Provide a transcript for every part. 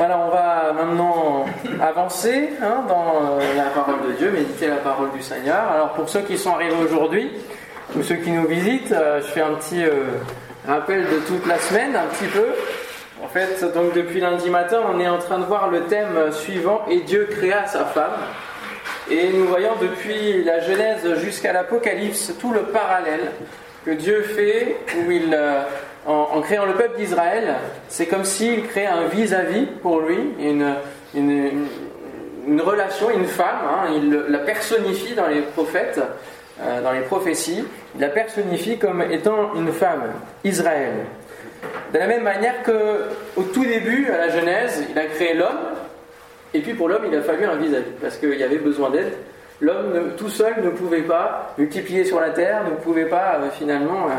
Voilà, on va maintenant avancer hein, dans euh, la parole de Dieu, méditer la parole du Seigneur. Alors pour ceux qui sont arrivés aujourd'hui, ou ceux qui nous visitent, euh, je fais un petit euh, rappel de toute la semaine, un petit peu. En fait, donc depuis lundi matin, on est en train de voir le thème suivant, et Dieu créa sa femme. Et nous voyons depuis la Genèse jusqu'à l'Apocalypse tout le parallèle que Dieu fait, où il, en, créant le peuple d'Israël, c'est comme s'il crée un vis-à-vis pour lui, une, une, relation, une femme, hein. il la personnifie dans les prophètes, euh, dans les prophéties, il la personnifie comme étant une femme, Israël. De la même manière que au tout début, à la Genèse, il a créé l'homme, et puis pour l'homme, il a fallu un vis-à-vis, parce qu'il y avait besoin d'aide. L'homme tout seul ne pouvait pas multiplier sur la terre, ne pouvait pas euh, finalement euh,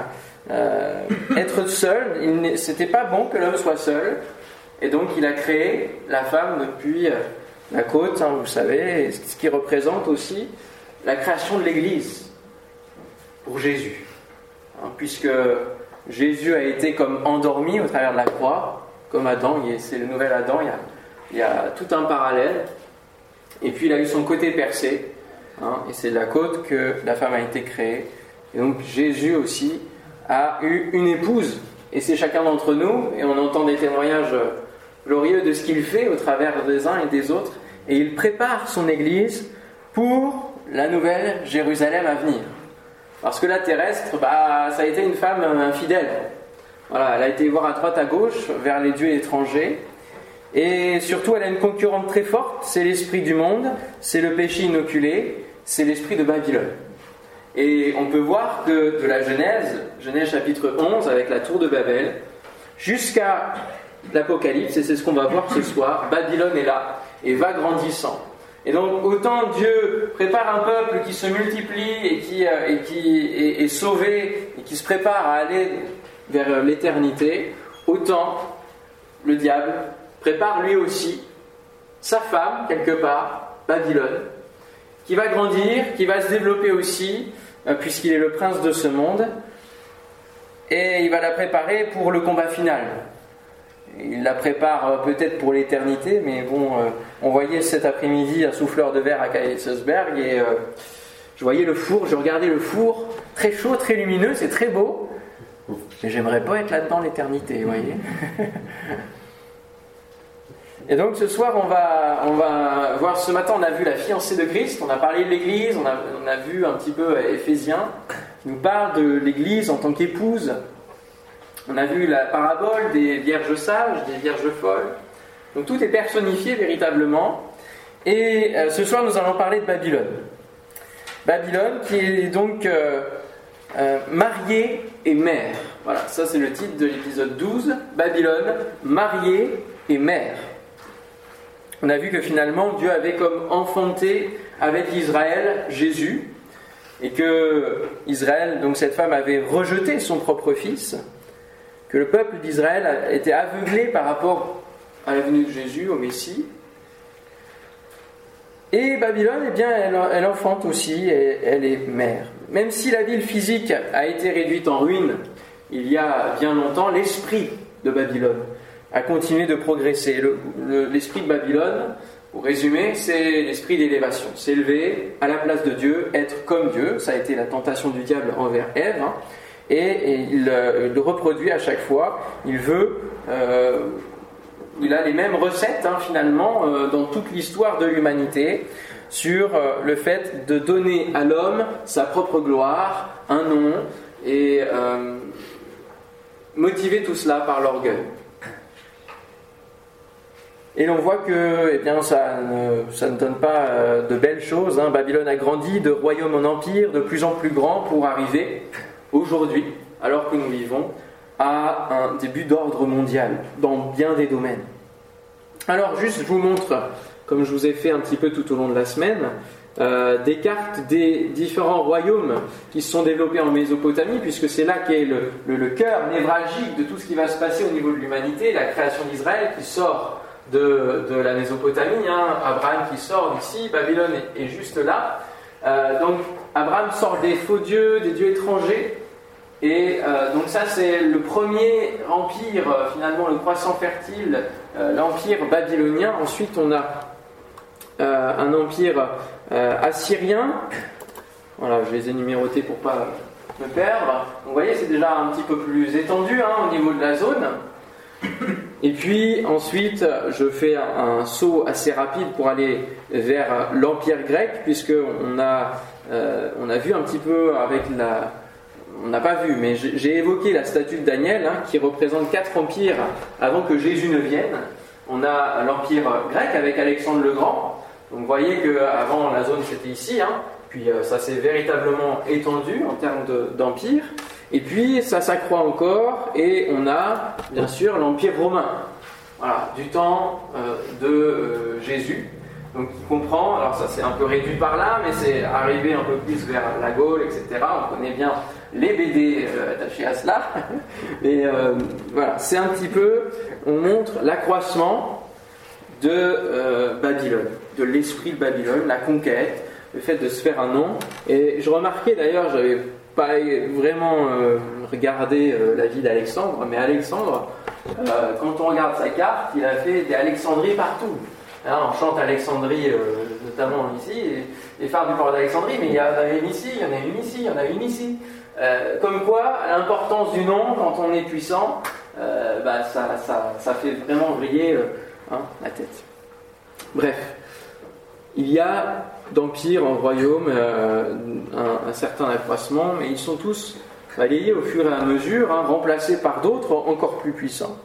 euh, être seul, c'était pas bon que l'homme soit seul, et donc il a créé la femme depuis la côte, hein, vous savez, ce qui représente aussi la création de l'Église pour Jésus, hein, puisque Jésus a été comme endormi au travers de la croix, comme Adam, c'est le nouvel Adam, il y, a, tout un parallèle, et puis il a eu son côté percé, hein, et c'est de la côte que la femme a été créée, et donc Jésus aussi a eu une épouse, et c'est chacun d'entre nous, et on entend des témoignages glorieux de ce qu'il fait au travers des uns et des autres, et il prépare son Église pour la nouvelle Jérusalem à venir. Parce que la terrestre, bah, ça a été une femme infidèle. Voilà, elle a été voir à droite, à gauche, vers les dieux étrangers. Et surtout, elle a une concurrente très forte, c'est l'esprit du monde, c'est le péché inoculé, c'est l'esprit de Babylone. Et on peut voir que de la Genèse, Genèse chapitre 11 avec la tour de Babel, jusqu'à l'Apocalypse, et c'est ce qu'on va voir ce soir, Babylone est là et va grandissant. Et donc autant Dieu prépare un peuple qui se multiplie et qui, euh, est, est, sauvé et qui se prépare à aller vers l'éternité, autant le diable prépare lui aussi sa femme quelque part, Babylone, qui va grandir, qui va se développer aussi, euh, puisqu'il est le prince de ce monde, et il va la préparer pour le combat final. Il la prépare euh, peut-être pour l'éternité, mais bon, euh, on voyait cet après-midi un souffleur de verre à Kaisersberg, et je voyais le four, je regardais le four, très chaud, très lumineux, c'est très beau, mais j'aimerais pas être là-dedans l'éternité, vous voyez Et donc ce soir, on va, on va voir, ce matin, on a vu la fiancée de Christ, on a parlé de l'Église, on a, vu un petit peu Éphésiens, qui nous parle de l'Église en tant qu'épouse. On a vu la parabole des vierges sages, des vierges folles. Donc tout est personnifié véritablement. Et euh, ce soir, nous allons parler de Babylone. Babylone qui est donc euh, euh, mariée et mère. Voilà, ça c'est le titre de l'épisode 12. Babylone, mariée et mère on a vu que finalement Dieu avait comme enfanté avec Israël Jésus, et que Israël, donc cette femme, avait rejeté son propre fils, que le peuple d'Israël était aveuglé par rapport à la venue de Jésus, au Messie. Et Babylone, eh bien, elle, enfante aussi, elle est mère. Même si la ville physique a été réduite en ruine il y a bien longtemps, l'esprit de Babylone à continuer de progresser. L'esprit de Babylone, pour résumer, c'est l'esprit d'élévation. S'élever à la place de Dieu, être comme Dieu, ça a été la tentation du diable envers Ève, hein. et, il, le reproduit à chaque fois. Il veut, euh, il a les mêmes recettes hein, finalement euh, dans toute l'histoire de l'humanité sur euh, le fait de donner à l'homme sa propre gloire, un nom, et motiver tout cela par l'orgueil. Et l'on voit que eh bien, ça, ne, ça ne donne pas euh, de belles choses. Hein. Babylone a grandi de royaume en empire, de plus en plus grand, pour arriver aujourd'hui, alors que nous vivons, à un début d'ordre mondial dans bien des domaines. Alors juste, je vous montre, comme je vous ai fait un petit peu tout au long de la semaine, euh, des cartes des différents royaumes qui se sont développés en Mésopotamie, puisque c'est là qu'est le cœur névralgique de tout ce qui va se passer au niveau de l'humanité, la création d'Israël qui sort de, la Mésopotamie, hein. Abraham qui sort d'ici, Babylone est, juste là. Euh, donc Abraham sort des faux dieux, des dieux étrangers, Et euh, donc ça c'est le premier empire, euh, finalement le croissant fertile, l'empire babylonien. Ensuite on a un empire assyrien. Voilà, je les ai numérotés pour pas me perdre. Vous voyez c'est déjà un petit peu plus étendu hein, au niveau de la zone. Et puis ensuite, je fais un, saut assez rapide pour aller vers l'Empire grec, puisque on a, on a vu un petit peu avec la, on n'a pas vu, mais j'ai évoqué la statue de Daniel, hein, qui représente quatre empires avant que Jésus ne vienne. On a l'empire grec avec Alexandre le Grand. Donc vous voyez qu'avant la zone c'était ici, hein. puis euh, ça s'est véritablement étendu en termes d'empire. Et puis ça s'accroît encore, et on a bien sûr l'empire romain, du temps euh, de euh, Jésus. Donc il comprend, alors ça c'est un peu réduit par là, mais c'est arrivé un peu plus vers la Gaule, etc. On connaît bien les BD euh, attachés à cela. Euh, voilà, c'est un petit peu, on montre l'accroissement de Babylone, de l'esprit de Babylone, la conquête, le fait de se faire un nom. Et je remarquais d'ailleurs, j'avais pas vraiment regardé la vie d'Alexandre, mais Alexandre, quand on regarde sa carte, il a fait des Alexandries partout. Hein, on chante Alexandrie, notamment ici, et, et phare du port d'Alexandrie, mais il y en a une ici, il y en a une ici, il y en a une ici. Euh, comme quoi, l'importance du nom, quand on est puissant, euh, bah, ça, fait vraiment briller euh, hein, la tête. Bref, il y a d'empire en royaume un, certain accroissement, mais ils sont tous balayés au fur et à mesure, hein, remplacés par d'autres encore plus puissants.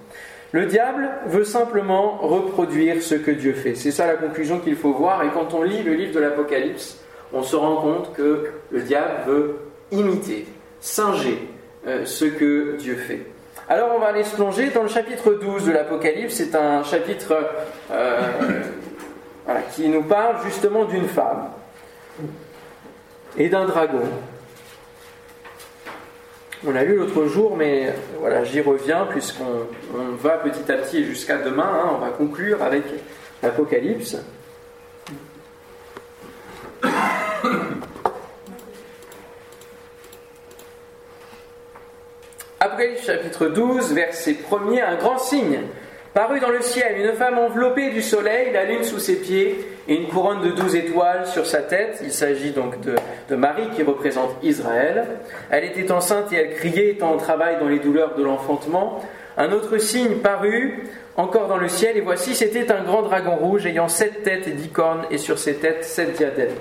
Le diable veut simplement reproduire ce que Dieu fait. C'est ça la conclusion qu'il faut voir. Et quand on lit le livre de l'Apocalypse, on se rend compte que le diable veut imiter singer euh, ce que Dieu fait. Alors on va aller se plonger dans le chapitre 12 de l'Apocalypse. C'est un chapitre euh, qui nous parle justement d'une femme et d'un dragon. On l'a lu l'autre jour, mais voilà, j'y reviens puisqu'on va petit à petit jusqu'à demain. Hein, on va conclure avec l'Apocalypse. Apocalypse chapitre 12, verset 1er, un grand signe. Parut dans le ciel une femme enveloppée du soleil, la lune sous ses pieds et une couronne de douze étoiles sur sa tête. Il s'agit donc de, Marie qui représente Israël. Elle était enceinte et elle criait, étant au travail dans les douleurs de l'enfantement. Un autre signe parut encore dans le ciel et voici c'était un grand dragon rouge ayant sept têtes et dix cornes et sur ses têtes sept diadèmes.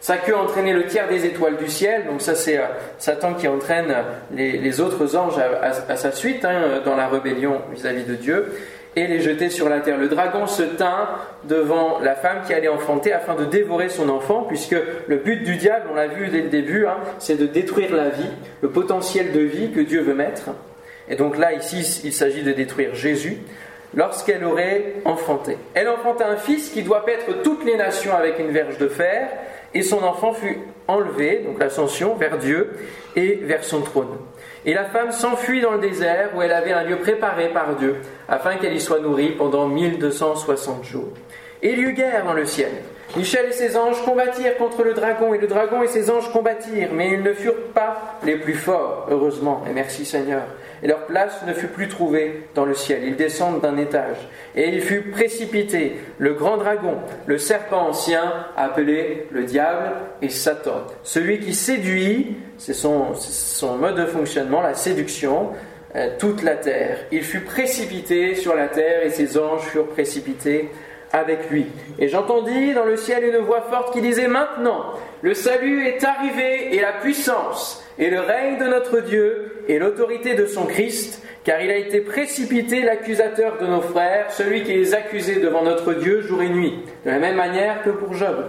Sa queue entraînait le tiers des étoiles du ciel, donc ça c'est euh, Satan qui entraîne les, autres anges à, sa suite hein, dans la rébellion vis-à-vis de Dieu, et les jeter sur la terre. Le dragon se tint devant la femme qui allait enfanter afin de dévorer son enfant, puisque le but du diable, on l'a vu dès le début, hein, c'est de détruire la vie, le potentiel de vie que Dieu veut mettre. Et donc là, ici, il s'agit de détruire Jésus lorsqu'elle aurait enfanté. Elle enfanta un fils qui doit paître toutes les nations avec une verge de fer, et son enfant fut enlevé, donc l'ascension, vers Dieu et vers son trône. Et la femme s'enfuit dans le désert où elle avait un lieu préparé par Dieu, afin qu'elle y soit nourrie pendant 1260 jours. Et il y eut guerre dans le ciel. Michel et ses anges combattirent contre le dragon, et le dragon et ses anges combattirent, mais ils ne furent pas les plus forts, heureusement, et merci Seigneur et leur place ne fut plus trouvée dans le ciel. Ils descendent d'un étage. Et il fut précipité, le grand dragon, le serpent ancien, appelé le diable et Satan. Celui qui séduit, c'est son, mode de fonctionnement, la séduction, euh, toute la terre. Il fut précipité sur la terre et ses anges furent précipités avec lui. Et j'entendis dans le ciel une voix forte qui disait Maintenant, le salut est arrivé et la puissance et le règne de notre Dieu et l'autorité de son Christ, car il a été précipité l'accusateur de nos frères, celui qui les accusait devant notre Dieu jour et nuit, de la même manière que pour Job.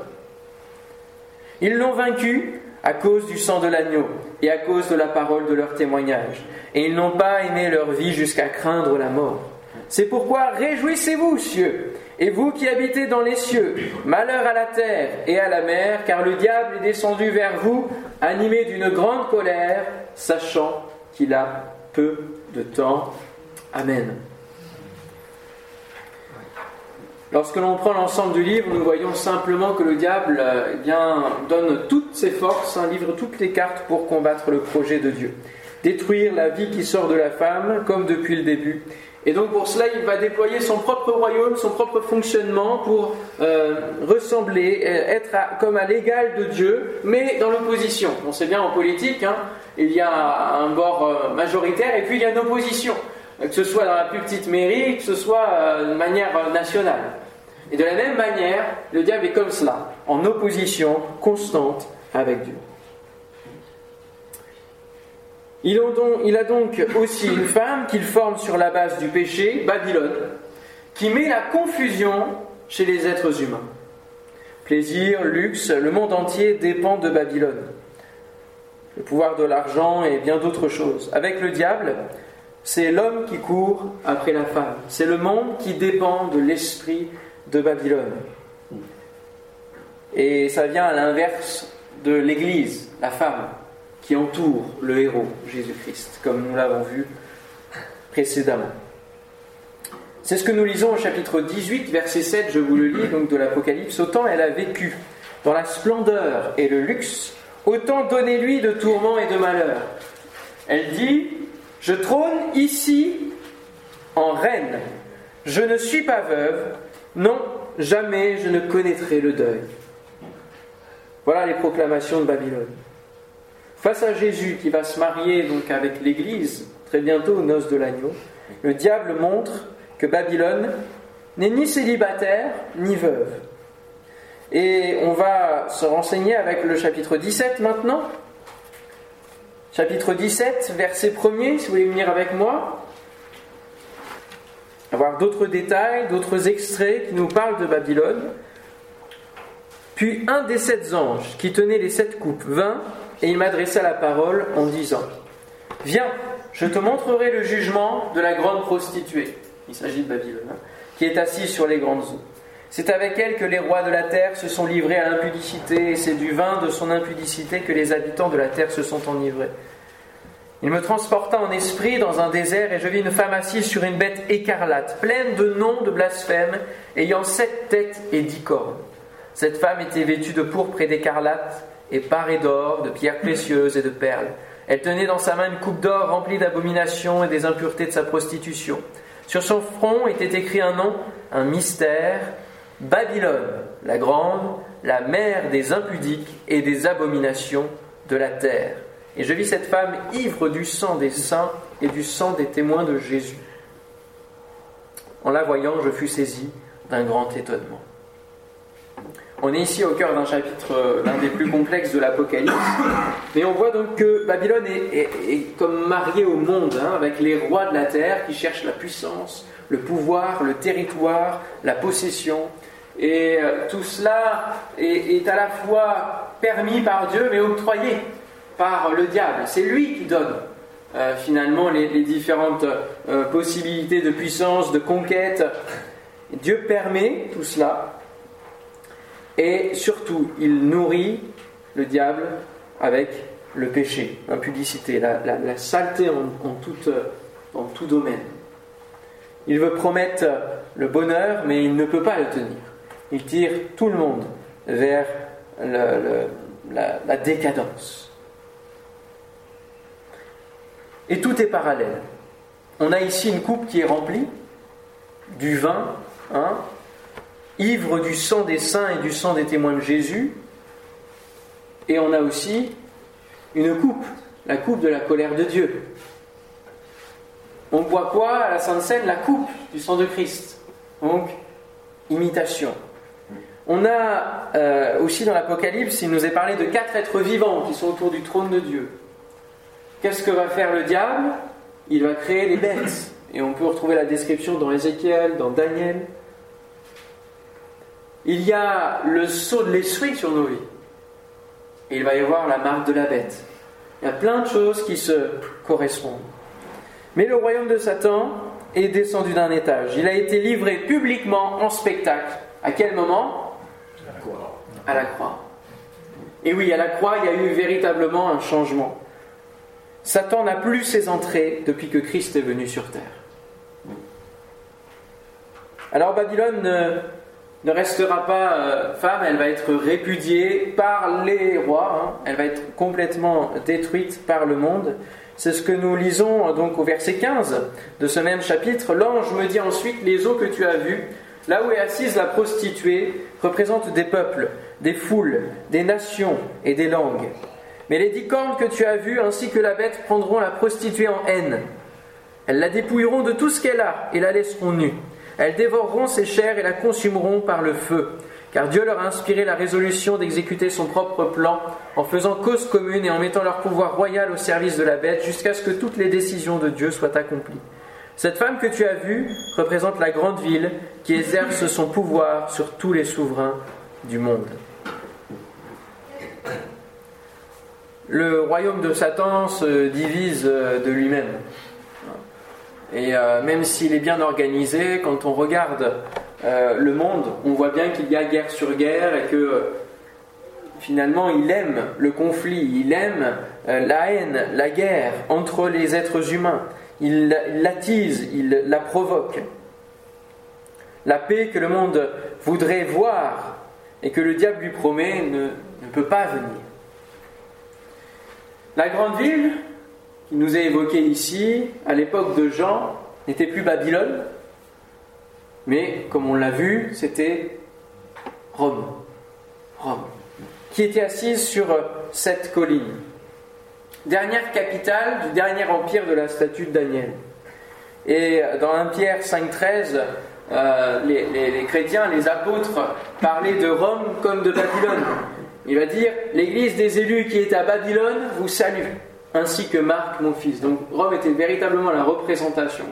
Ils l'ont vaincu à cause du sang de l'agneau et à cause de la parole de leur témoignage, et ils n'ont pas aimé leur vie jusqu'à craindre la mort. C'est pourquoi réjouissez-vous, cieux, et vous qui habitez dans les cieux, malheur à la terre et à la mer, car le diable est descendu vers vous, animé d'une grande colère, sachant qu'il a peu de temps. Amen. Lorsque l'on prend l'ensemble du livre, nous voyons simplement que le diable eh bien, donne toutes ses forces, hein, livre toutes les cartes pour combattre le projet de Dieu. détruire la vie qui sort de la femme, comme depuis le début. Et donc pour cela, il va déployer son propre royaume, son propre fonctionnement pour euh, ressembler, euh, être comme à l'égal de Dieu, mais dans l'opposition. On sait bien en politique, hein, il y a un bord euh, majoritaire et puis il y a une opposition, que ce soit dans la plus petite mairie, que ce soit de manière nationale. Et de la même manière, le diable est comme cela, en opposition constante avec Dieu. Il a donc aussi une femme qu'il forme sur la base du péché, Babylone, qui met la confusion chez les êtres humains. Plaisir, luxe, le monde entier dépend de Babylone. Le pouvoir de l'argent et bien d'autres choses. Avec le diable, c'est l'homme qui court après la femme. C'est le monde qui dépend de l'esprit de Babylone. Et ça vient à l'inverse de l'Église, la femme qui entoure le héros, Jésus-Christ, comme nous l'avons vu précédemment. C'est ce que nous lisons au chapitre 18, verset 7, je vous le lis, donc de l'Apocalypse. Autant elle a vécu dans la splendeur et le luxe, autant donnez-lui de tourments et de malheurs. Elle dit, je trône ici en reine, je ne suis pas veuve, non, jamais je ne connaîtrai le deuil. Voilà les proclamations de Babylone. Face à Jésus qui va se marier donc avec l'Église très bientôt aux noces de l'agneau, le diable montre que Babylone n'est ni célibataire ni veuve. Et on va se renseigner avec le chapitre 17 maintenant. Chapitre 17, verset 1er, si vous voulez venir avec moi. Avoir d'autres détails, d'autres extraits qui nous parlent de Babylone. Puis un des sept anges qui tenait les sept coupes vint et il m'adressa la parole en disant Viens, je te montrerai le jugement de la grande prostituée. Il s'agit de Babylone, hein, qui est assise sur les grandes eaux. C'est avec elle que les rois de la terre se sont livrés à l'impudicité, et c'est du vin de son impudicité que les habitants de la terre se sont enivrés. Il me transporta en esprit dans un désert, et je vis une femme assise sur une bête écarlate, pleine de noms de blasphème, ayant sept têtes et dix cornes. Cette femme était vêtue de pourpre et d'écarlate, et parée d'or, de pierres précieuses et de perles. Elle tenait dans sa main une coupe d'or remplie d'abominations et des impuretés de sa prostitution. Sur son front était écrit un nom, un mystère, Babylone, la grande, la mère des impudiques et des abominations de la terre. Et je vis cette femme ivre du sang des saints et du sang des témoins de Jésus. En la voyant, je fus saisi d'un grand étonnement. On est ici au cœur d'un chapitre, euh, l'un des plus complexes de l'Apocalypse, mais on voit donc que Babylone est, comme mariée au monde, hein, avec les rois de la terre qui cherchent la puissance, le pouvoir, le territoire, la possession. Et euh, tout cela est, à la fois permis par Dieu, mais octroyé par le diable. C'est lui qui donne euh, finalement les, différentes possibilités de puissance, de conquête. Dieu permet tout cela, et surtout, il nourrit le diable avec le péché, l'impudicité, la, saleté en, en tout domaine. Il veut promettre le bonheur, mais il ne peut pas le tenir. Il tire tout le monde vers la, décadence. Et tout est parallèle. On a ici une coupe qui est remplie, du vin, hein, ivre du sang des saints et du sang des témoins de Jésus. Et on a aussi une coupe, la coupe de la colère de Dieu. On boit quoi à la Sainte Seine? La coupe du sang de Christ. Donc, imitation. On a euh, aussi dans l'Apocalypse, il nous est parlé de quatre êtres vivants qui sont autour du trône de Dieu. Qu'est-ce que va faire le diable? Il va créer les bêtes. Et on peut retrouver la description dans Ézéchiel, dans Daniel. Il y a le saut de l'esprit sur nos vies. Et il va y avoir la marque de la bête. Il y a plein de choses qui se correspondent. Mais le royaume de Satan est descendu d'un étage. Il a été livré publiquement en spectacle. À quel moment? À la croix. À la croix. Et oui, à la croix, il y a eu véritablement un changement. Satan n'a plus ses entrées depuis que Christ est venu sur terre. Alors Babylone ne restera pas euh, femme, elle va être répudiée par les rois, hein. elle va être complètement détruite par le monde. C'est ce que nous lisons donc au verset 15 de ce même chapitre. L'ange me dit ensuite, les eaux que tu as vues, là où est assise la prostituée, représentent des peuples, des foules, des nations et des langues. Mais les dix cornes que tu as vues, ainsi que la bête, prendront la prostituée en haine. Elles la dépouilleront de tout ce qu'elle a et la laisseront nue. Elles dévoreront ses chairs et la consumeront par le feu. Car Dieu leur a inspiré la résolution d'exécuter son propre plan en faisant cause commune et en mettant leur pouvoir royal au service de la bête jusqu'à ce que toutes les décisions de Dieu soient accomplies. Cette femme que tu as vue représente la grande ville qui exerce son pouvoir sur tous les souverains du monde. Le royaume de Satan se divise de lui-même. Et euh, même s'il est bien organisé, quand on regarde euh, le monde, on voit bien qu'il y a guerre sur guerre et que finalement il aime le conflit, il aime euh, la haine, la guerre entre les êtres humains. Il l'attise, il la provoque. La paix que le monde voudrait voir et que le diable lui promet ne, ne peut pas venir. La grande ville, qui nous est évoquée ici, à l'époque de Jean, n'était plus Babylone, mais comme on l'a vu, c'était Rome. Rome. Qui était assise sur cette colline. Dernière capitale du dernier empire de la statue de Daniel. Et dans 1 Pierre 5,13, euh, les, chrétiens, les apôtres parlaient de Rome comme de Babylone. Il va dire L'Église des élus qui est à Babylone vous salue, ainsi que Marc, mon fils. Donc Rome était véritablement la représentation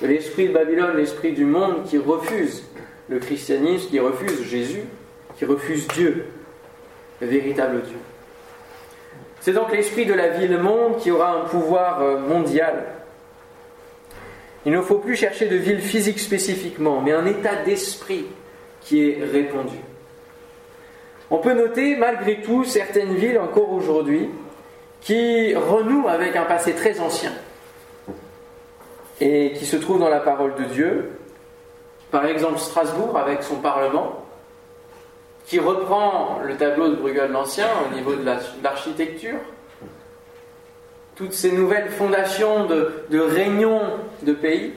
de l'esprit de Babylone, l'esprit du monde qui refuse le christianisme, qui refuse Jésus, qui refuse Dieu, le véritable Dieu. C'est donc l'esprit de la ville-monde qui aura un pouvoir euh, mondial. Il ne faut plus chercher de ville physique spécifiquement, mais un état d'esprit qui est répandu. On peut noter malgré tout certaines villes encore aujourd'hui qui renouent avec un passé très ancien et qui se trouvent dans la parole de Dieu. Par exemple Strasbourg avec son Parlement, qui reprend le tableau de Bruegel l'Ancien au niveau de l'architecture. Toutes ces nouvelles fondations de, réunions de pays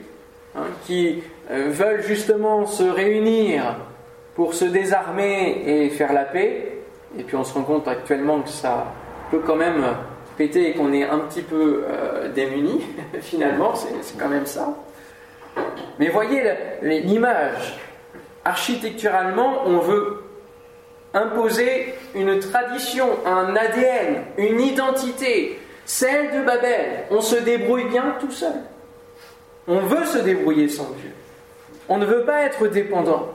hein, qui euh, veulent justement se réunir pour se désarmer et faire la paix. Et puis on se rend compte actuellement que ça peut quand même péter et qu'on est un petit peu euh, démunis, finalement, c'est quand même ça. Mais voyez l'image. Architecturalement, on veut imposer une tradition, un ADN, une identité, celle de Babel. On se débrouille bien tout seul. On veut se débrouiller sans Dieu. On ne veut pas être dépendant.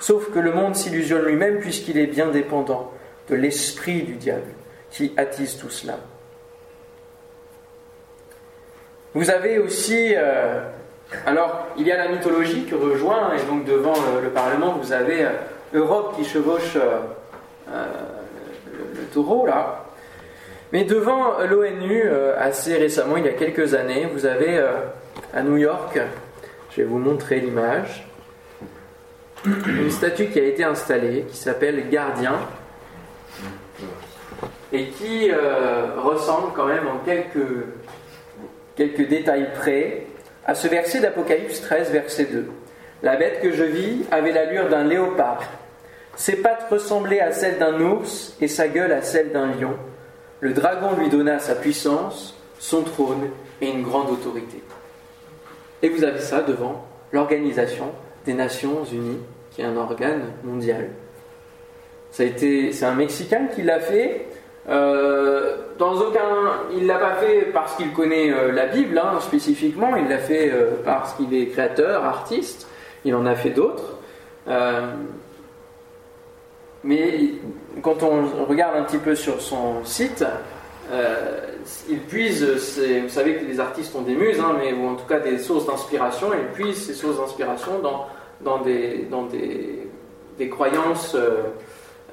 Sauf que le monde s'illusionne lui-même puisqu'il est bien dépendant de l'esprit du diable qui attise tout cela. Vous avez aussi, euh, alors il y a la mythologie qui rejoint, et donc devant le, Parlement, vous avez euh, Europe qui chevauche euh, le, taureau là. Mais devant l'ONU, assez récemment, il y a quelques années, vous avez à New York, je vais vous montrer l'image, une statue qui a été installée, qui s'appelle Gardien, et qui ressemble quand même en quelques quelques détails près, à ce verset d'Apocalypse 13, verset 2. La bête que je vis avait l'allure d'un léopard. Ses pattes ressemblaient à celles d'un ours et sa gueule à celle d'un lion. Le dragon lui donna sa puissance, son trône et une grande autorité. Et vous avez ça devant l'Organisation des Nations Unies, qui est un organe mondial. C'est un Mexicain qui l'a fait. Euh, dans aucun, il l'a pas fait parce qu'il connaît euh, la Bible hein, spécifiquement. Il l'a fait euh, parce qu'il est créateur, artiste. Il en a fait d'autres. mais quand on regarde un petit peu sur son site, il puise. Vous savez que les artistes ont des muses, hein, mais ou en tout cas des sources d'inspiration. Il puise ces sources d'inspiration dans, dans des dans des, des croyances.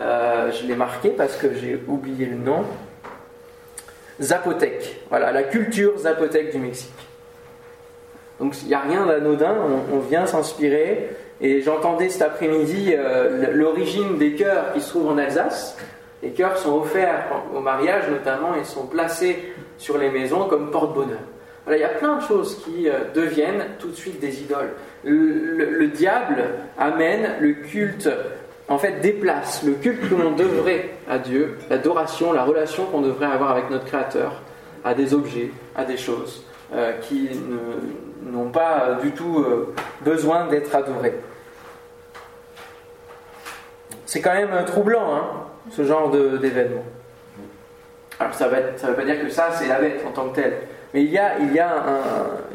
Euh, je l'ai marqué parce que j'ai oublié le nom. Zapotec. Voilà, la culture zapotec du Mexique. Donc il n'y a rien d'anodin, on, vient s'inspirer. Et j'entendais cet après-midi euh, l'origine des chœurs qui se trouvent en Alsace. Les chœurs sont offerts au mariage notamment et sont placés sur les maisons comme porte-bonheur. Voilà, il y a plein de choses qui euh, deviennent tout de suite des idoles. Le, diable amène le culte, en fait déplace le culte que l'on devrait à Dieu, l'adoration, la relation qu'on devrait avoir avec notre Créateur, à des objets, à des choses euh, qui n'ont pas du tout euh, besoin d'être adorés. C'est quand même troublant, hein, ce genre d'événement. Alors ça ne veut pas dire que ça, c'est la bête en tant que telle. Mais il y a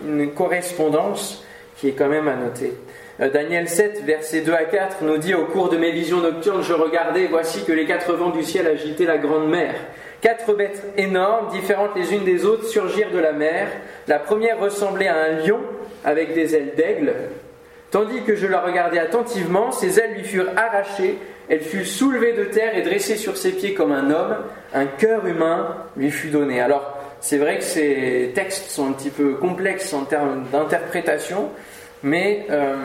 une correspondance qui est quand même à noter. Euh, Daniel 7, versets 2 à 4 nous dit Au cours de mes visions nocturnes, je regardais, voici que les quatre vents du ciel agitaient la grande mer. Quatre bêtes énormes, différentes les unes des autres, surgirent de la mer. La première ressemblait à un lion avec des ailes d'aigle. Tandis que je la regardais attentivement, ses ailes lui furent arrachées, elle fut soulevée de terre et dressée sur ses pieds comme un homme. Un cœur humain lui fut donné. Alors, c'est vrai que ces textes sont un petit peu complexes en termes d'interprétation, mais euh,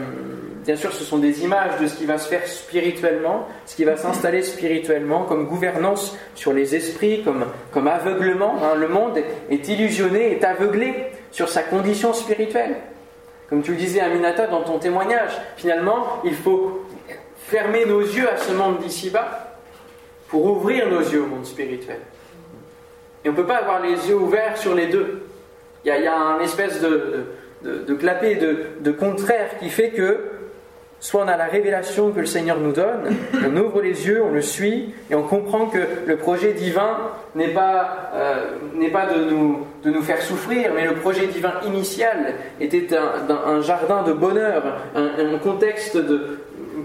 bien sûr ce sont des images de ce qui va se faire spirituellement, ce qui va s'installer spirituellement comme gouvernance sur les esprits, comme, comme aveuglement. Hein. Le monde est illusionné, est aveuglé sur sa condition spirituelle. Comme tu le disais Aminata dans ton témoignage, finalement il faut fermer nos yeux à ce monde d'ici-bas pour ouvrir nos yeux au monde spirituel. Et on ne peut pas avoir les yeux ouverts sur les deux. Il y a, un espèce de, de, clapet, de, contraire qui fait que soit on a la révélation que le Seigneur nous donne, on ouvre les yeux, on le suit, et on comprend que le projet divin n'est pas, euh, pas de, nous, de nous faire souffrir, mais le projet divin initial était un, jardin de bonheur, un contexte de,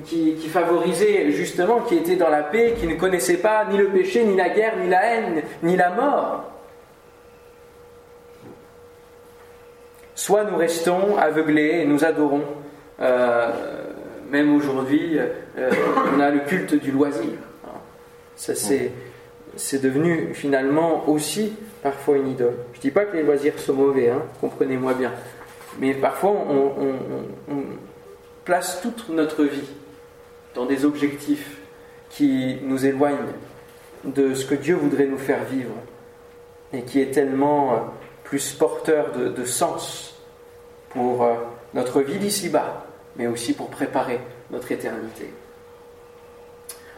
qui, favorisait justement, qui était dans la paix, qui ne connaissait pas ni le péché, ni la guerre, ni la haine, ni la mort. Soit nous restons aveuglés et nous adorons. Euh, même aujourd'hui, euh, on a le culte du loisir. Ça, c'est, c'est devenu finalement aussi parfois une idole. Je ne dis pas que les loisirs sont mauvais, hein, comprenez-moi bien. Mais parfois, on place toute notre vie dans des objectifs qui nous éloignent de ce que Dieu voudrait nous faire vivre et qui est tellement euh, plus porteur de, sens pour euh, notre vie d'ici-bas, mais aussi pour préparer notre éternité.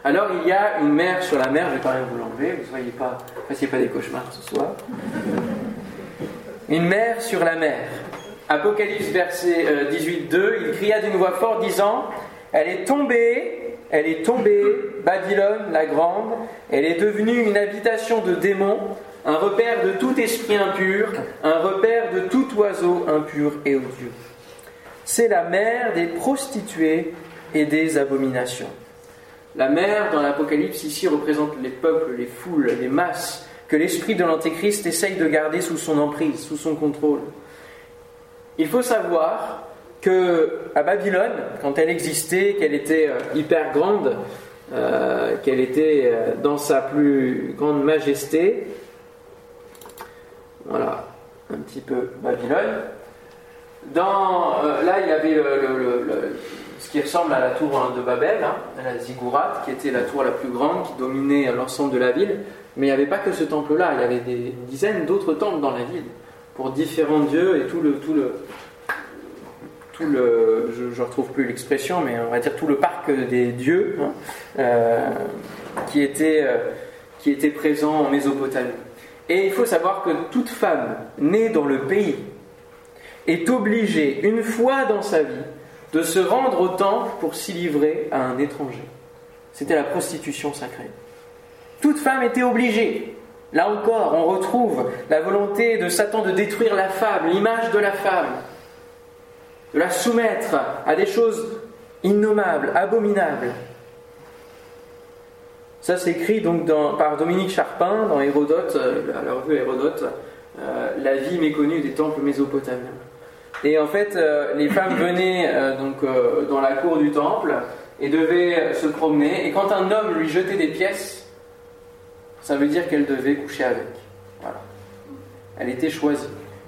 Alors il y a une mer sur la mer, je vais pas vous l'enlever, vous ne pas, fassiez pas des cauchemars ce soir. Une mer sur la mer. Apocalypse verset 18, euh, 2, il cria d'une voix forte disant elle est tombée, elle est tombée, Babylone la grande, elle est devenue une habitation de démons, un repère de tout esprit impur, un repère de tout oiseau impur et odieux. C'est la mère des prostituées et des abominations. La mère dans l'Apocalypse ici représente les peuples, les foules, les masses que l'esprit de l'Antéchrist essaye de garder sous son emprise, sous son contrôle. Il faut savoir que à Babylone, quand elle existait, qu'elle était euh, hyper grande, euh, qu'elle était euh, dans sa plus grande majesté, voilà, un petit peu Babylone. Dans, là, il y avait ce qui ressemble à la tour hein, de Babel, hein, la Ziggurat, qui était la tour la plus grande, qui dominait l'ensemble de la ville. Mais il n'y avait pas que ce temple-là, il y avait des dizaines d'autres temples dans la ville, pour différents dieux et tout le, tout le, le, je ne retrouve plus l'expression, mais on va dire tout le parc des dieux hein, euh, qui, était, euh, qui était présent en Mésopotamie. Et il faut savoir que toute femme née dans le pays est obligée, une fois dans sa vie, de se rendre au temple pour s'y livrer à un étranger. C'était la prostitution sacrée. Toute femme était obligée. Là encore, on retrouve la volonté de Satan de détruire la femme, l'image de la femme, de la soumettre à des choses innommables, abominables. Ça s'écrit donc par Dominique Charpin dans Hérodote, euh, la revue Hérodote, euh, La vie méconnue des temples mésopotamiens. Et en fait, euh, les femmes venaient donc dans la cour du temple et devaient se promener. Et quand un homme lui jetait des pièces, ça veut dire qu'elle devait coucher avec. Voilà. Elle était choisie.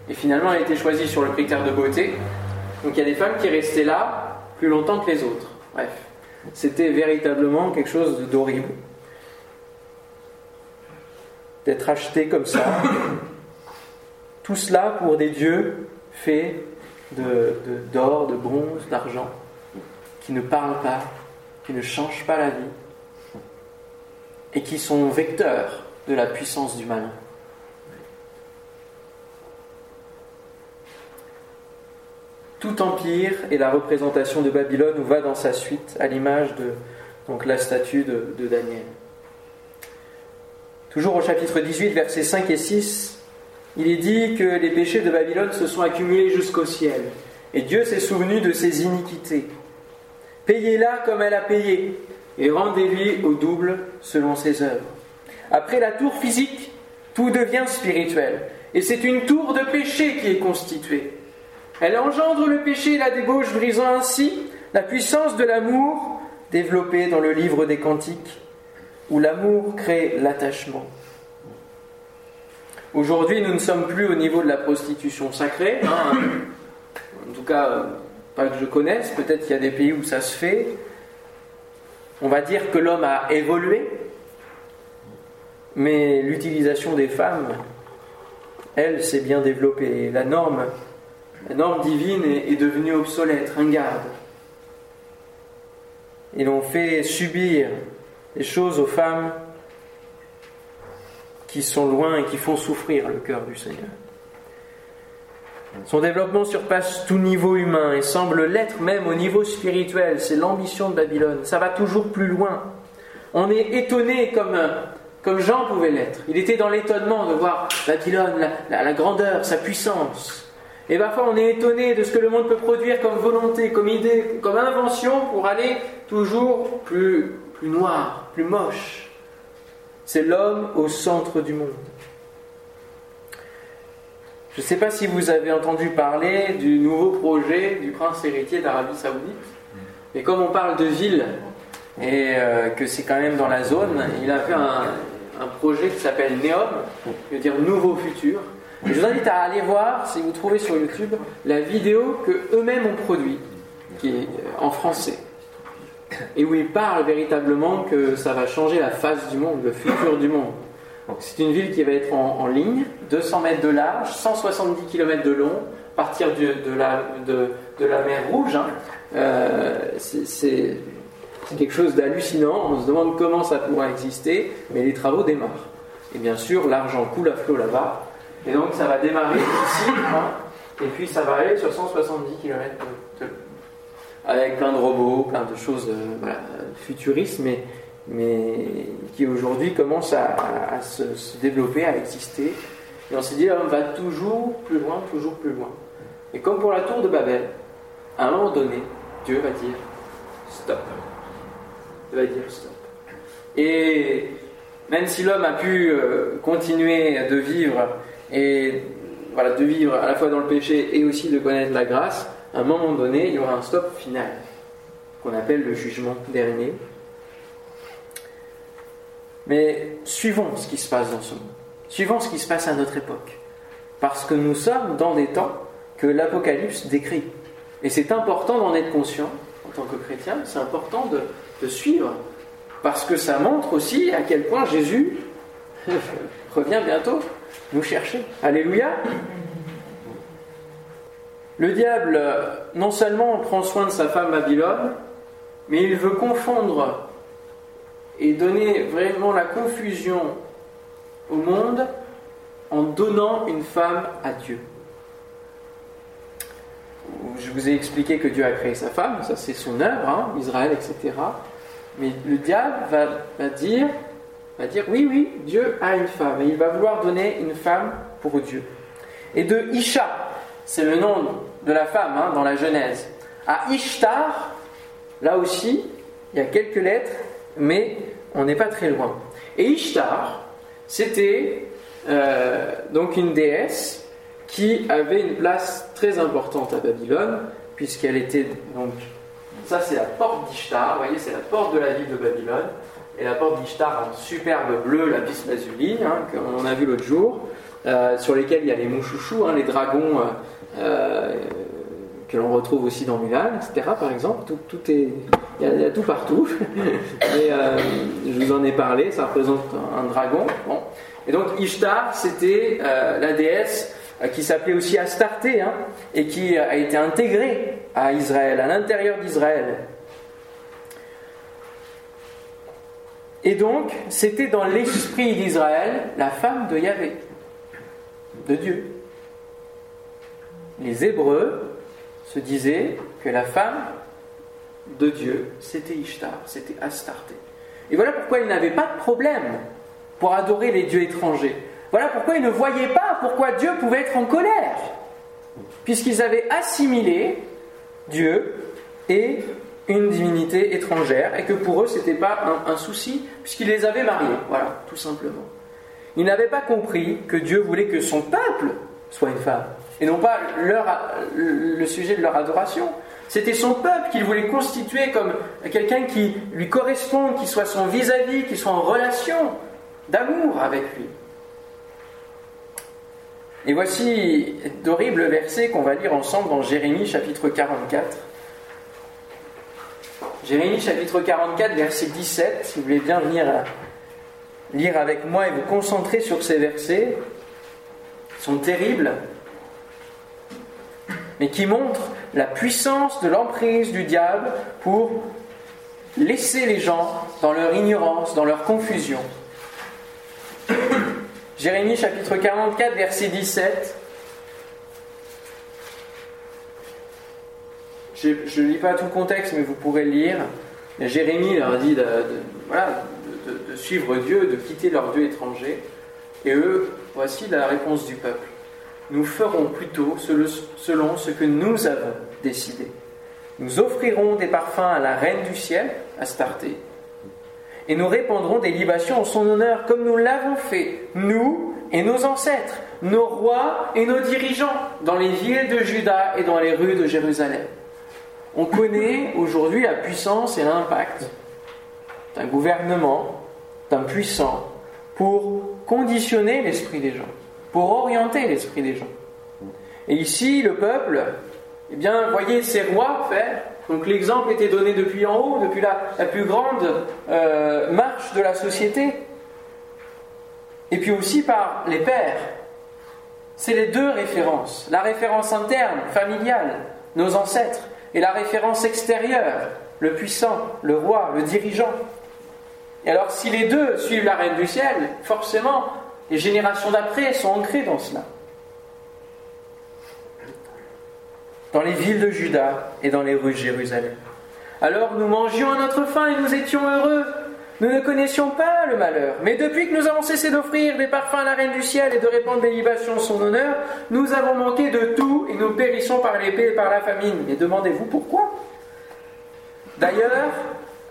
Et finalement, elle était choisie sur le critère de beauté, donc il y a des femmes qui restaient là plus longtemps que les autres. Bref, c'était véritablement quelque chose d'horrible. D'être acheté comme ça. Tout cela pour des dieux faits d'or, de, bronze, d'argent, qui ne parlent pas, qui ne changent pas la vie, et qui sont vecteurs de la puissance du malin. Tout empire est la représentation de Babylone va dans sa suite à l'image de la statue de Daniel. Toujours au chapitre 18, versets 5 et 6, il est dit que les péchés de Babylone se sont accumulés jusqu'au ciel, et Dieu s'est souvenu de ses iniquités. Payez-la comme elle a payé, et rendez-lui au double selon ses œuvres. Après la tour physique, tout devient spirituel, et c'est une tour de péché qui est constituée. Elle engendre le péché et la débauche, brisant ainsi la puissance de l'amour développée dans le livre des cantiques, où l'amour crée l'attachement. Aujourd'hui, nous ne sommes plus au niveau de la prostitution sacrée. Hein. En tout cas, pas que je connaisse, peut-être qu'il y a des pays où ça se fait. On va dire que l'homme a évolué, mais l'utilisation des femmes, elle, s'est bien développée. La norme, la norme divine est, devenue obsolète, ringarde. Et l'on fait subir des choses aux femmes qui sont loin et qui font souffrir le cœur du Seigneur. Son développement surpasse tout niveau humain et semble l'être même au niveau spirituel. C'est l'ambition de Babylone. Ça va toujours plus loin. On est étonné comme, comme Jean pouvait l'être. Il était dans l'étonnement de voir Babylone, la, grandeur, sa puissance. Et parfois on est étonné de ce que le monde peut produire comme volonté, comme idée, comme invention pour aller toujours plus, plus noir, plus moche. C'est l'homme au centre du monde. Je ne sais pas si vous avez entendu parler du nouveau projet du prince héritier d'Arabie Saoudite, mais comme on parle de ville et euh, que c'est quand même dans la zone, il a fait un, projet qui s'appelle NEOM, qui veut dire Nouveau Futur. je vous invite à aller voir, si vous trouvez sur YouTube, la vidéo que eux-mêmes ont produite, qui est euh, en français et où il parle véritablement que ça va changer la face du monde, le futur du monde. C'est une ville qui va être en, ligne, 200 mètres de large, 170 km de long, partir de, la, de, la, mer Rouge. Hein. Euh, c'est quelque chose d'hallucinant. On se demande comment ça pourra exister, mais les travaux démarrent. Et bien sûr, l'argent coule à flot là-bas. Et donc ça va démarrer ici, hein, et puis ça va aller sur 170 km de, de avec plein de robots, plein de choses euh, futuristes, mais, qui aujourd'hui commencent à, se, développer, à exister. Et on s'est dit, on va toujours plus loin, toujours plus loin. Et comme pour la tour de Babel, à un moment donné, Dieu va dire stop. Il va dire stop. Et même si l'homme a pu euh, continuer de vivre et de vivre à la fois dans le péché et aussi de connaître la grâce, à un moment donné, il y aura un stop final, qu'on appelle le jugement dernier. Mais suivons ce qui se passe dans ce monde, suivons ce qui se passe à notre époque, parce que nous sommes dans des temps que l'Apocalypse décrit. Et c'est important d'en être conscient en tant que chrétien, c'est important de, de suivre, parce que ça montre aussi à quel point Jésus revient bientôt nous chercher. Alléluia le diable, non seulement prend soin de sa femme Babylone, mais il veut confondre et donner vraiment la confusion au monde en donnant une femme à Dieu. Je vous ai expliqué que Dieu a créé sa femme, ça c'est son œuvre, hein, Israël, etc. Mais le diable va, dire, va dire oui, oui, Dieu a une femme et il va vouloir donner une femme pour Dieu. Et de Isha, c'est le nom de la femme hein, dans la Genèse. À Ishtar, là aussi, il y a quelques lettres, mais on n'est pas très loin. Et Ishtar, c'était euh, donc une déesse qui avait une place très importante à Babylone, puisqu'elle était donc. Ça, c'est la porte d'Ishtar, vous voyez, c'est la porte de la ville de Babylone. Et la porte d'Ishtar, un superbe bleu, la lazuline, hein, comme on a vu l'autre jour, euh, sur lesquels il y a les mouchouchous, hein, les dragons. Euh, euh, que l'on retrouve aussi dans Mulan, etc. Par exemple, tout, est, il y, a, tout partout. Euh, je vous en ai parlé, ça représente un dragon. Et donc Ishtar, c'était euh, la déesse qui s'appelait aussi Astarté, hein, et qui a été intégré à Israël, à l'intérieur d'Israël. Et donc, c'était dans l'esprit d'Israël la femme de Yahvé, de Dieu. Les Hébreux se disaient que la femme de Dieu, c'était Ishtar, c'était Astarté. Et voilà pourquoi ils n'avaient pas de problème pour adorer les dieux étrangers. Voilà pourquoi ils ne voyaient pas pourquoi Dieu pouvait être en colère, puisqu'ils avaient assimilé Dieu et une divinité étrangère, et que pour eux, ce n'était pas un, souci, puisqu'il les avait mariés. Voilà, tout simplement. Ils n'avaient pas compris que Dieu voulait que son peuple soit une femme, et non pas le sujet de leur adoration. C'était son peuple qu'il voulait constituer comme quelqu'un qui lui corresponde, qui soit son vis-à-vis, qui soit en relation d'amour avec lui. Et voici d'horribles versets qu'on va lire ensemble dans Jérémie chapitre 44. Jérémie chapitre 44, verset 17, si vous voulez bien venir lire avec moi et vous concentrer sur ces versets, ils sont terribles, mais qui montrent la puissance de l'emprise du diable pour laisser les gens dans leur ignorance, dans leur confusion. Jérémie chapitre 44, verset 17. Je ne lis pas tout le contexte, mais vous pourrez le lire. Jérémie leur dit de, de, suivre Dieu, de quitter leur Dieu étranger. Et eux, voici la réponse du peuple. Nous ferons plutôt selon ce que nous avons décidé. Nous offrirons des parfums à la reine du ciel, Astarté, et nous répandrons des libations en son honneur, comme nous l'avons fait, nous et nos ancêtres, nos rois et nos dirigeants, dans les villes de Juda et dans les rues de Jérusalem. On connaît aujourd'hui la puissance et l'impact d'un gouvernement, d'un puissant, pour conditionner l'esprit des gens, pour orienter l'esprit des gens. Et ici, le peuple, eh bien, voyez ces rois faire. Donc l'exemple était donné depuis en haut, depuis la, plus grande euh, marche de la société. Et puis aussi par les pères. C'est les deux références. La référence interne, familiale, nos ancêtres, et la référence extérieure, le puissant, le roi, le dirigeant. Et alors si les deux suivent la reine du ciel, forcément, les générations d'après sont ancrées dans cela. Dans les villes de Juda et dans les rues de Jérusalem. Alors nous mangions à notre faim et nous étions heureux. Nous ne connaissions pas le malheur, mais depuis que nous avons cessé d'offrir des parfums à la Reine du Ciel et de répandre des libations en son honneur, nous avons manqué de tout et nous périssons par l'épée et par la famine. Mais demandez-vous pourquoi? D'ailleurs,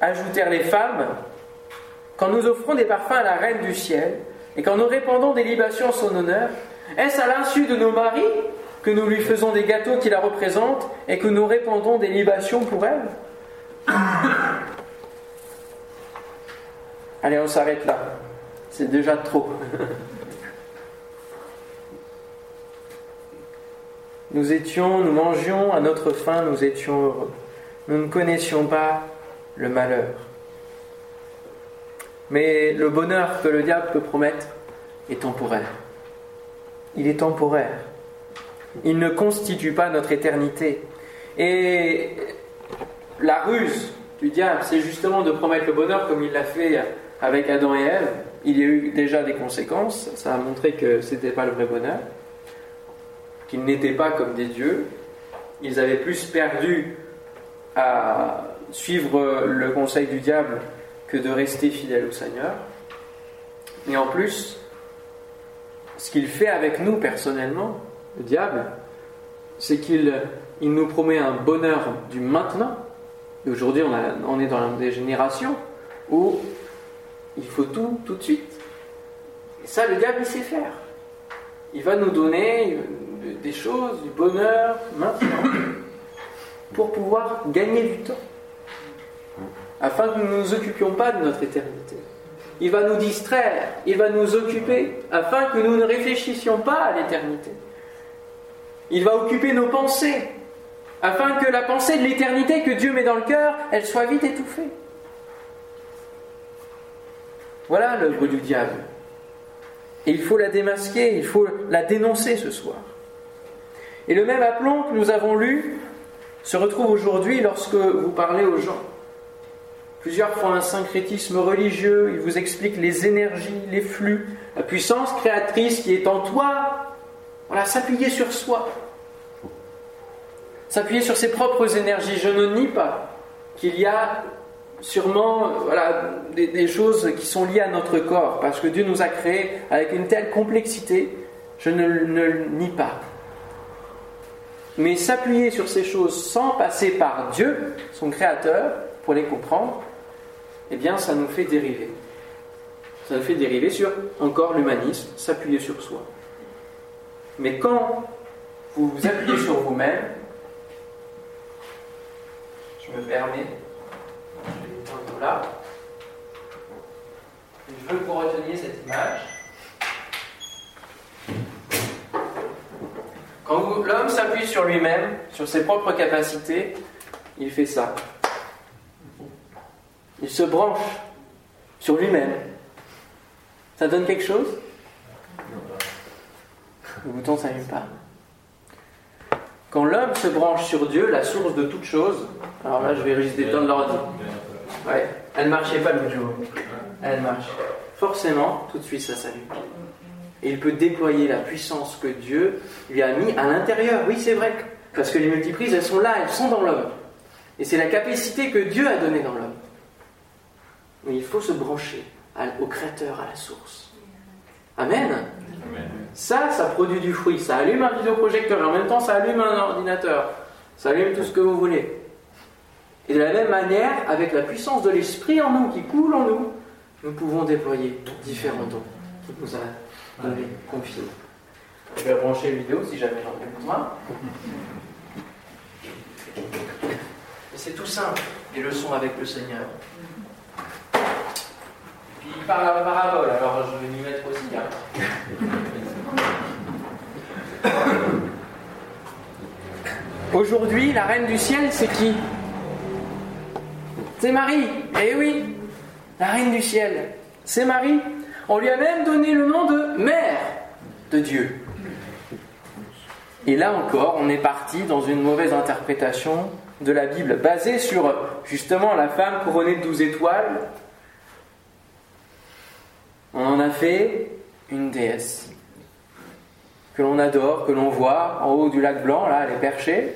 ajoutèrent les femmes, quand nous offrons des parfums à la Reine du Ciel et quand nous répandons des libations en son honneur, est-ce à l'insu de nos maris que nous lui faisons des gâteaux qui la représentent et que nous répandons des libations pour elle Allez, on s'arrête là. C'est déjà trop. nous étions, nous mangions à notre faim, nous étions heureux. Nous ne connaissions pas le malheur. Mais le bonheur que le diable peut promettre est temporaire. Il est temporaire. Il ne constitue pas notre éternité. Et la ruse du diable, c'est justement de promettre le bonheur comme il l'a fait avec Adam et Ève, il y a eu déjà des conséquences. Ça a montré que ce n'était pas le vrai bonheur, qu'ils n'étaient pas comme des dieux. Ils avaient plus perdu à suivre le conseil du diable que de rester fidèles au Seigneur. Et en plus, ce qu'il fait avec nous personnellement, le diable, c'est qu'il il nous promet un bonheur du maintenant. Aujourd'hui, on, on est dans des générations où il faut tout, tout de suite. Et ça, le diable, il sait faire. Il va nous donner des choses, du bonheur, maintenant, pour pouvoir gagner du temps, afin que nous ne nous occupions pas de notre éternité. Il va nous distraire, il va nous occuper, afin que nous ne réfléchissions pas à l'éternité. Il va occuper nos pensées, afin que la pensée de l'éternité que Dieu met dans le cœur, elle soit vite étouffée. Voilà l'œuvre du diable. Et il faut la démasquer, il faut la dénoncer ce soir. Et le même aplomb que nous avons lu se retrouve aujourd'hui lorsque vous parlez aux gens. Plusieurs font un syncrétisme religieux, ils vous expliquent les énergies, les flux, la puissance créatrice qui est en toi. Voilà, s'appuyer sur soi. S'appuyer sur ses propres énergies. Je ne nie pas qu'il y a sûrement voilà, des, choses qui sont liées à notre corps, parce que Dieu nous a créés avec une telle complexité, je ne, ne le nie pas. Mais s'appuyer sur ces choses sans passer par Dieu, son Créateur, pour les comprendre, eh bien, ça nous fait dériver. Ça nous fait dériver sur encore l'humanisme, s'appuyer sur soi. Mais quand vous vous appuyez sur vous-même, je me permets, je vais là, je veux que vous reteniez cette image. Quand l'homme s'appuie sur lui-même, sur ses propres capacités, il fait ça. Il se branche sur lui-même. Ça donne quelque chose? Le bouton ne s'allume pas. Quand l'homme se branche sur Dieu, la source de toute chose, alors là je vais juste d'éteindre l'ordi. Ouais, elle ne marchait pas l'autre jour. Elle marche. Forcément, tout de suite ça s'allume. Et il peut déployer la puissance que Dieu lui a mis à l'intérieur. Oui, c'est vrai. Parce que les multiprises, elles sont là, elles sont dans l'homme. Et c'est la capacité que Dieu a donnée dans l'homme. Mais il faut se brancher au Créateur, à la source. Amen. Ça, ça produit du fruit. Ça allume un vidéoprojecteur et en même temps, ça allume un ordinateur. Ça allume tout ce que vous voulez. Et de la même manière, avec la puissance de l'Esprit en nous, qui coule en nous, nous pouvons déployer différents dons qu'il nous a donné, confiés. Je vais brancher une vidéo si jamais j'en ai besoin. c'est tout simple, les leçons avec le Seigneur il parle la parabole, alors je vais m'y mettre aussi. Hein. Aujourd'hui, la reine du ciel, c'est qui? C'est Marie. Eh oui, la reine du ciel, c'est Marie. On lui a même donné le nom de mère de Dieu. Et là encore, on est parti dans une mauvaise interprétation de la Bible, basée sur justement la femme couronnée de douze étoiles, on en a fait une déesse que l'on adore, que l'on voit en haut du lac blanc, là, elle est perchée.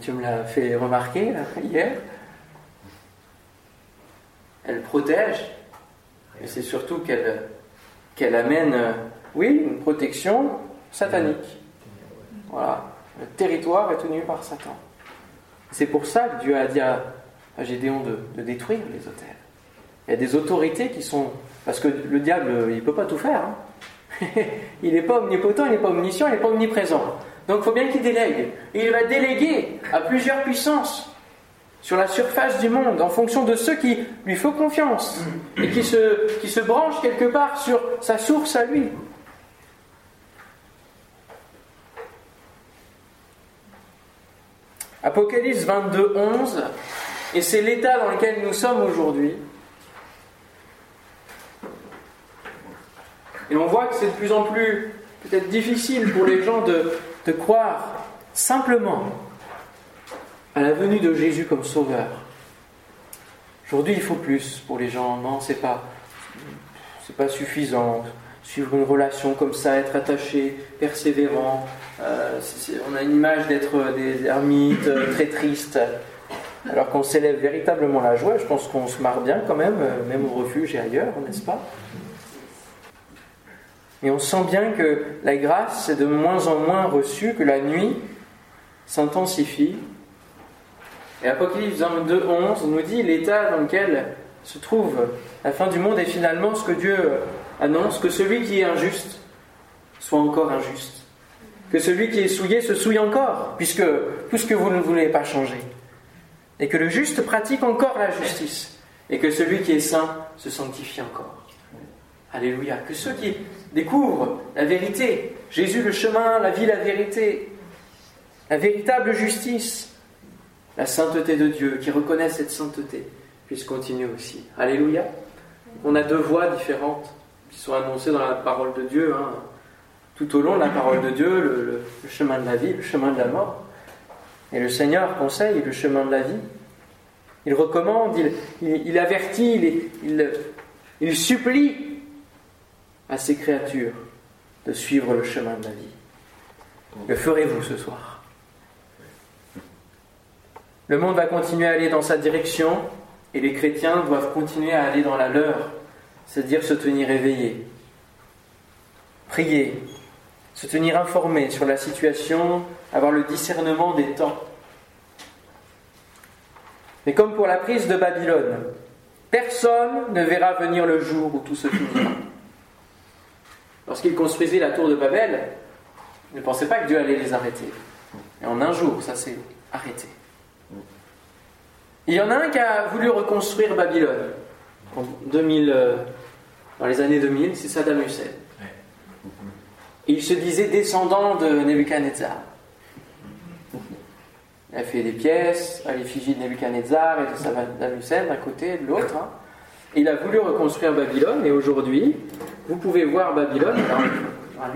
Tu me l'as fait remarquer hier. Elle protège, et c'est surtout qu'elle amène, oui, une protection satanique. Voilà, le territoire est tenu par Satan. C'est pour ça que Dieu a dit à, Gédéon de, de détruire les hôtels. Il y a des autorités qui sont parce que le diable, il ne peut pas tout faire. Hein. il n'est pas omnipotent, il n'est pas omniscient, il n'est pas omniprésent. Donc il faut bien qu'il délègue. il va déléguer à plusieurs puissances sur la surface du monde en fonction de ceux qui lui font confiance et qui se, qui se branchent quelque part sur sa source à lui. Apocalypse 22, 11, et c'est l'état dans lequel nous sommes aujourd'hui. Et on voit que c'est de plus en plus peut-être difficile pour les gens de, croire simplement à la venue de Jésus comme sauveur. Aujourd'hui, il faut plus pour les gens. Non, c'est pas, c'est pas suffisant. Suivre une relation comme ça, être attaché, persévérant. Euh, on a une image d'être des ermites euh, très tristes. Alors qu'on s'élève véritablement la joie, je pense qu'on se marre bien quand même, euh, même au refuge et ailleurs, n'est-ce pas? Et on sent bien que la grâce est de moins en moins reçue, que la nuit s'intensifie. Et Apocalypse 2, 11 nous dit l'état dans lequel se trouve la fin du monde et finalement ce que Dieu annonce, que celui qui est injuste soit encore injuste. Que celui qui est souillé se souille encore, puisque, puisque vous ne voulez pas changer. Et que le juste pratique encore la justice. Et que celui qui est saint se sanctifie encore. Alléluia. Que ceux qui découvrent la vérité, Jésus le chemin, la vie, la vérité, la véritable justice, la sainteté de Dieu, qui reconnaissent cette sainteté, puissent continuer aussi. Alléluia. On a deux voies différentes qui sont annoncées dans la parole de Dieu. Hein. tout au long de la parole de Dieu, le, chemin de la vie, le chemin de la mort. Et le Seigneur conseille le chemin de la vie. Il recommande, il, avertit, il, il supplie à ses créatures de suivre le chemin de la vie. Le ferez-vous ce soir? Le monde va continuer à aller dans sa direction et les chrétiens doivent continuer à aller dans la leur, c'est-à-dire se tenir éveillés, prier, se tenir informés sur la situation, avoir le discernement des temps. Mais comme pour la prise de Babylone, personne ne verra venir le jour où tout se finira. Lorsqu'ils construisaient la tour de Babel, ils ne pensaient pas que Dieu allait les arrêter. Et en un jour, ça s'est arrêté. Il y en a un qui a voulu reconstruire Babylone en 2000, euh, dans les années 2000, c'est Saddam Hussein. il se disait descendant de Nebuchadnezzar. Il a fait des pièces à l'effigie de Nebuchadnezzar et de Saddam Hussein d'un côté et de l'autre. Hein. Il a voulu reconstruire Babylone et aujourd'hui, vous pouvez voir Babylone. Alors,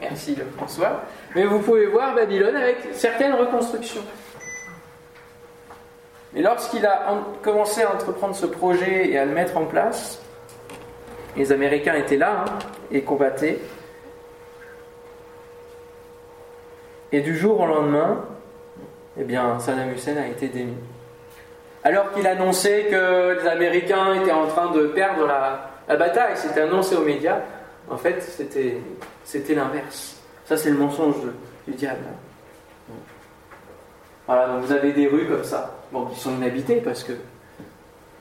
merci François. Mais vous pouvez voir Babylone avec certaines reconstructions. Et lorsqu'il a commencé à entreprendre ce projet et à le mettre en place, les Américains étaient là hein, et combattaient. Et du jour au lendemain, eh bien, Saddam Hussein a été démis. Alors qu'il annonçait que les Américains étaient en train de perdre la, la bataille, c'était annoncé aux médias, en fait, c'était, l'inverse. Ça, c'est le mensonge du diable. Voilà, donc vous avez des rues comme ça, bon, qui sont inhabitées parce que,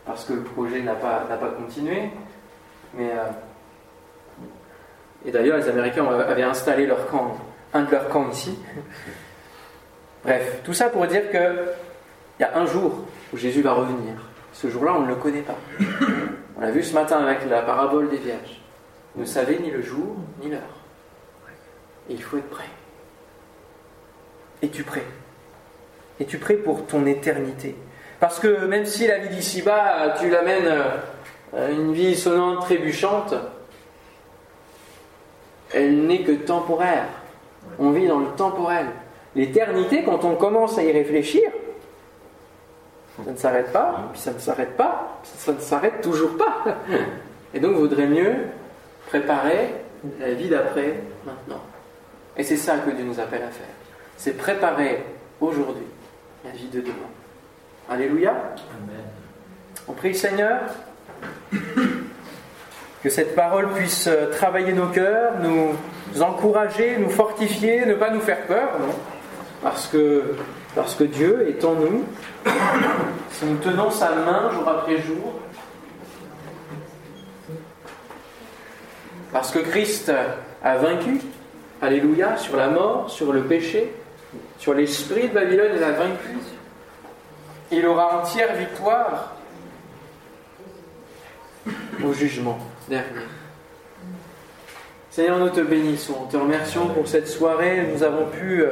parce que le projet n'a pas, pas continué. Mais, euh, et d'ailleurs, les Américains avaient installé leur camp, un de leurs camps ici. Bref, tout ça pour dire qu'il y a un jour où Jésus va revenir. Ce jour-là, on ne le connaît pas. On l'a vu ce matin avec la parabole des vierges. Ne savez ni le jour, ni l'heure. Et il faut être prêt. Es-tu prêt? Es-tu prêt pour ton éternité? Parce que même si la vie d'ici-bas, tu l'amènes à une vie sonnante, trébuchante, elle n'est que temporaire. On vit dans le temporel. L'éternité, quand on commence à y réfléchir, ça ne s'arrête pas, puis ça ne s'arrête pas, ça ne s'arrête toujours pas. Et donc, il vaudrait mieux préparer la vie d'après maintenant. Et c'est ça que Dieu nous appelle à faire. C'est préparer aujourd'hui la vie de demain. Alléluia. On prie le Seigneur que cette parole puisse euh, travailler nos cœurs, nous encourager, nous fortifier, ne pas nous faire peur, non Parce que, parce que Dieu est en nous. Si nous tenons sa main jour après jour, parce que Christ a vaincu, Alléluia, sur la mort, sur le péché, sur l'esprit de Babylone, il a vaincu. Il aura entière victoire au jugement dernier. Seigneur, nous te bénissons, te remercions pour cette soirée. Nous avons pu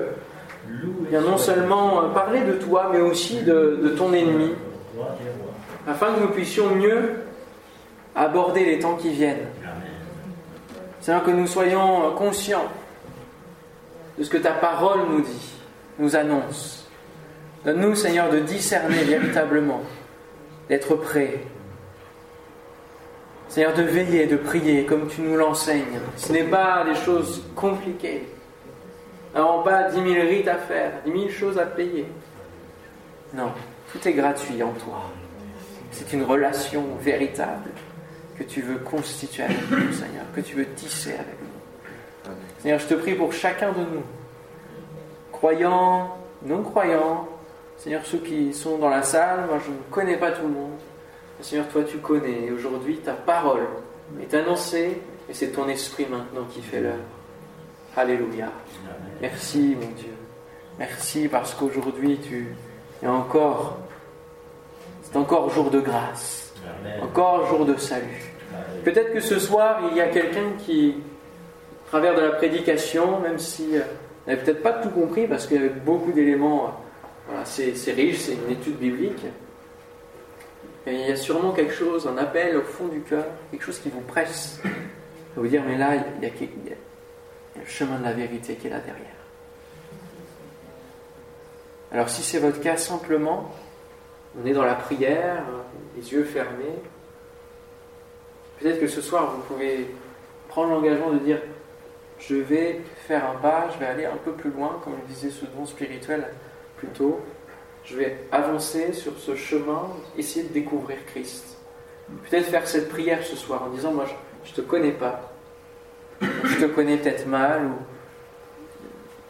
euh, bien non seulement euh, parler de toi, mais aussi de, de ton ennemi, afin que nous puissions mieux aborder les temps qui viennent. Seigneur, que nous soyons conscients de ce que ta parole nous dit, nous annonce. Donne-nous, Seigneur, de discerner véritablement, d'être prêts. Seigneur, de veiller, de prier comme tu nous l'enseignes. Ce n'est pas des choses compliquées. Nous n'avons pas dix mille rites à faire, dix mille choses à payer. Non, tout est gratuit en toi. C'est une relation véritable que tu veux constituer avec nous, Seigneur, que tu veux tisser avec nous. Seigneur, je te prie pour chacun de nous, croyants, non-croyants, Seigneur, ceux qui sont dans la salle, moi je ne connais pas tout le monde. Seigneur, toi tu connais. Et aujourd'hui, ta parole est annoncée et c'est ton esprit maintenant qui fait l'œuvre. Alléluia. Merci, mon Dieu. Merci parce qu'aujourd'hui, tu es encore, c'est encore jour de grâce, encore jour de salut. Peut-être que ce soir, il y a quelqu'un qui, travers de la prédication, même si euh, n'avait peut-être pas tout compris, parce qu'il y avait beaucoup d'éléments, euh, c'est riche, c'est une étude biblique. Il y a sûrement quelque chose, un appel au fond du cœur, quelque chose qui vous presse. Vous dire, mais là, il y, a, le chemin de la vérité qui est là derrière. Alors si c'est votre cas, simplement, on est dans la prière, les yeux fermés. Peut-être que ce soir, vous pouvez prendre l'engagement de dire, je vais faire un pas, je vais aller un peu plus loin, comme le disait ce don spirituel plus tôt. Je vais avancer sur ce chemin, essayer de découvrir Christ. Peut-être faire cette prière ce soir en disant, moi, je ne te connais pas. Je te connais peut-être mal,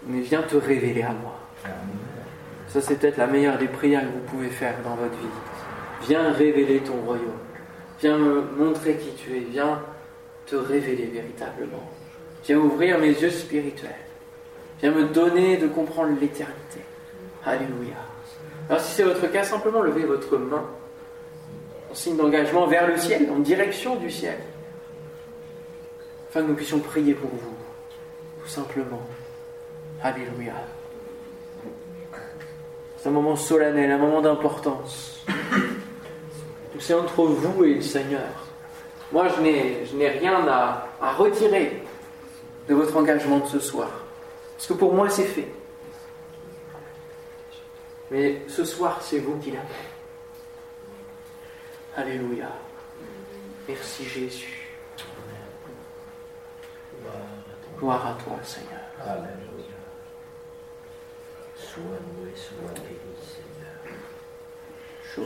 mais viens te révéler à moi. Ça, c'est peut-être la meilleure des prières que vous pouvez faire dans votre vie. Viens révéler ton royaume. Viens me montrer qui tu es. Viens te révéler véritablement. Viens ouvrir mes yeux spirituels. Viens me donner de comprendre l'éternité. Alléluia. Alors si c'est votre cas, simplement levez votre main en signe d'engagement vers le ciel, en direction du ciel, afin que nous puissions prier pour vous, tout simplement. Alléluia. C'est un moment solennel, un moment d'importance. C'est entre vous et le Seigneur. Moi, je n'ai rien à, à retirer de votre engagement de ce soir. Parce que pour moi, c'est fait. Mais ce soir, c'est vous qui l'avez. Alléluia. Merci Jésus. Gloire à toi, Seigneur. Alléluia. Sois loué, sois béni, Seigneur. Sois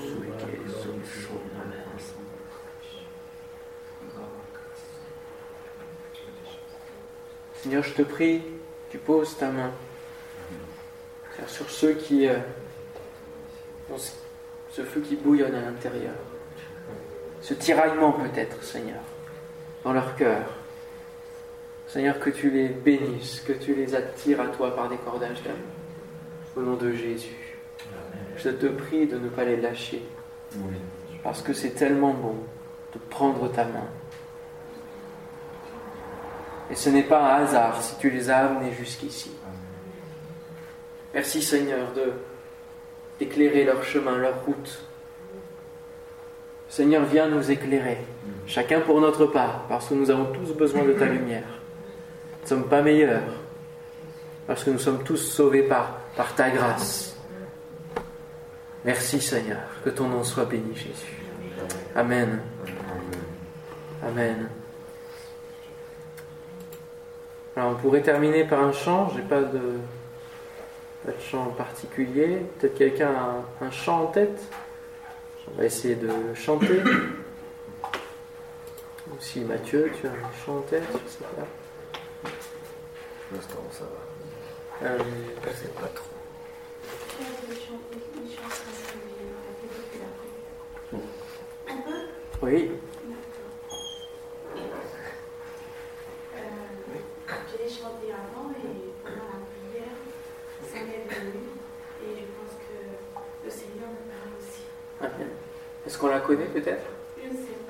Seigneur, je te prie, tu poses ta main sur ceux qui euh, ont ce feu qui bouillonne à l'intérieur, ce tiraillement peut-être, Seigneur, dans leur cœur. Seigneur, que tu les bénisses, que tu les attires à toi par des cordages d'amour. Au nom de Jésus. Je te prie de ne pas les lâcher. Parce que c'est tellement bon de prendre ta main. Et ce n'est pas un hasard si tu les as amenés jusqu'ici. Merci Seigneur de d'éclairer leur chemin, leur route. Seigneur, viens nous éclairer, chacun pour notre part, parce que nous avons tous besoin de ta lumière. Ne sommes pas meilleurs, parce que nous sommes tous sauvés par, par ta grâce. Merci Seigneur, que ton nom soit béni Jésus. Amen. Amen. Alors on pourrait terminer par un chant, j'ai pas de, pas de chant en particulier. Peut-être quelqu'un a un, chant en tête? On va essayer de chanter. Ou si Mathieu, tu as un chant en tête, je sais pas. L'instant, ça va. Euh, sais pas trop. oui. J'ai chanté avant et pendant la prière, ça m'est venu et je pense que le Seigneur me parle aussi. Ah. Est-ce qu'on la connaît peut-être?